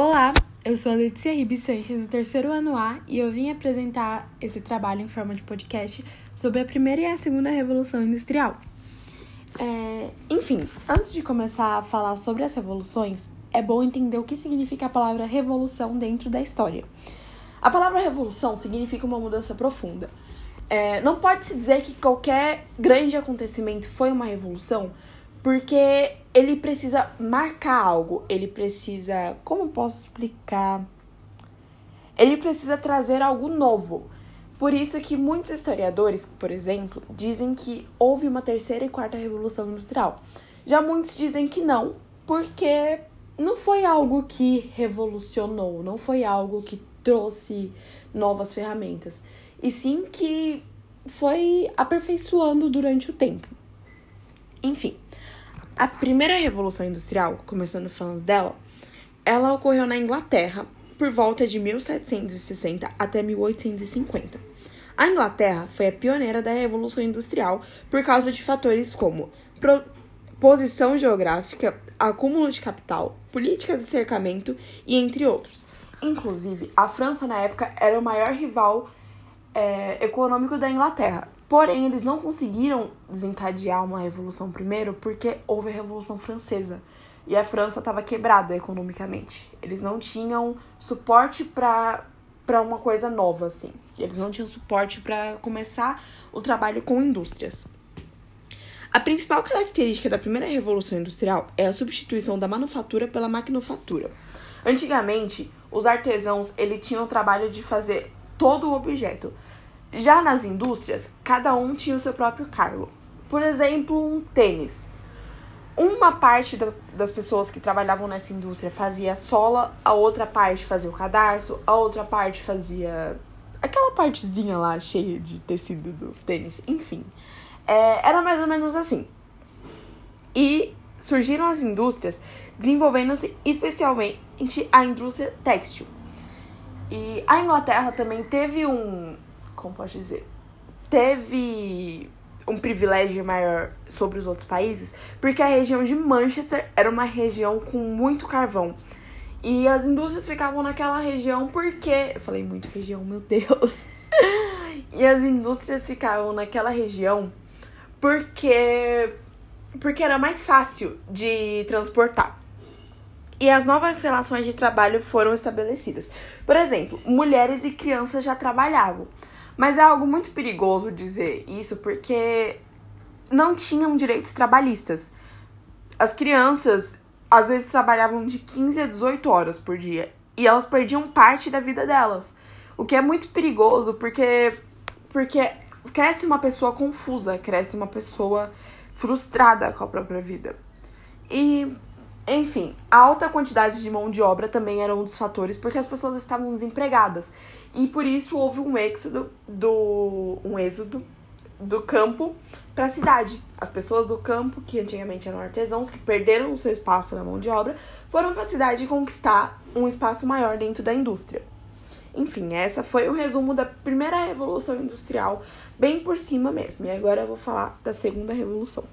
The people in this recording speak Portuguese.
Olá, eu sou a Letícia Ribe Sanches, do terceiro ano A, e eu vim apresentar esse trabalho em forma de podcast sobre a primeira e a segunda Revolução Industrial. É, enfim, antes de começar a falar sobre as revoluções, é bom entender o que significa a palavra revolução dentro da história. A palavra revolução significa uma mudança profunda. É, não pode se dizer que qualquer grande acontecimento foi uma revolução, porque ele precisa marcar algo, ele precisa. Como posso explicar? Ele precisa trazer algo novo. Por isso que muitos historiadores, por exemplo, dizem que houve uma terceira e quarta revolução industrial. Já muitos dizem que não, porque não foi algo que revolucionou, não foi algo que trouxe novas ferramentas, e sim que foi aperfeiçoando durante o tempo. Enfim, a primeira revolução industrial, começando falando dela, ela ocorreu na Inglaterra por volta de 1760 até 1850. A Inglaterra foi a pioneira da revolução industrial por causa de fatores como posição geográfica, acúmulo de capital, política de cercamento e entre outros. Inclusive, a França na época era o maior rival é, econômico da Inglaterra. Porém, eles não conseguiram desencadear uma revolução primeiro porque houve a Revolução Francesa. E a França estava quebrada economicamente. Eles não tinham suporte para uma coisa nova, assim. Eles não tinham suporte para começar o trabalho com indústrias. A principal característica da primeira revolução industrial é a substituição da manufatura pela maquinofatura. Antigamente, os artesãos ele tinham o trabalho de fazer todo o objeto, já nas indústrias, cada um tinha o seu próprio cargo. Por exemplo, um tênis. Uma parte da, das pessoas que trabalhavam nessa indústria fazia a sola, a outra parte fazia o cadarço, a outra parte fazia aquela partezinha lá cheia de tecido do tênis, enfim. É, era mais ou menos assim. E surgiram as indústrias desenvolvendo-se especialmente a indústria têxtil. E a Inglaterra também teve um, como posso dizer, teve um privilégio maior sobre os outros países, porque a região de Manchester era uma região com muito carvão. E as indústrias ficavam naquela região porque. Eu falei muito região, meu Deus. e as indústrias ficavam naquela região porque. Porque era mais fácil de transportar. E as novas relações de trabalho foram estabelecidas. Por exemplo, mulheres e crianças já trabalhavam. Mas é algo muito perigoso dizer isso porque não tinham direitos trabalhistas. As crianças às vezes trabalhavam de 15 a 18 horas por dia e elas perdiam parte da vida delas. O que é muito perigoso porque porque cresce uma pessoa confusa, cresce uma pessoa frustrada com a própria vida. E enfim, a alta quantidade de mão de obra também era um dos fatores, porque as pessoas estavam desempregadas. E por isso houve um êxodo do um êxodo do campo para a cidade. As pessoas do campo, que antigamente eram artesãos, que perderam o seu espaço na mão de obra, foram para a cidade conquistar um espaço maior dentro da indústria. Enfim, essa foi o resumo da primeira revolução industrial, bem por cima mesmo. E agora eu vou falar da segunda revolução.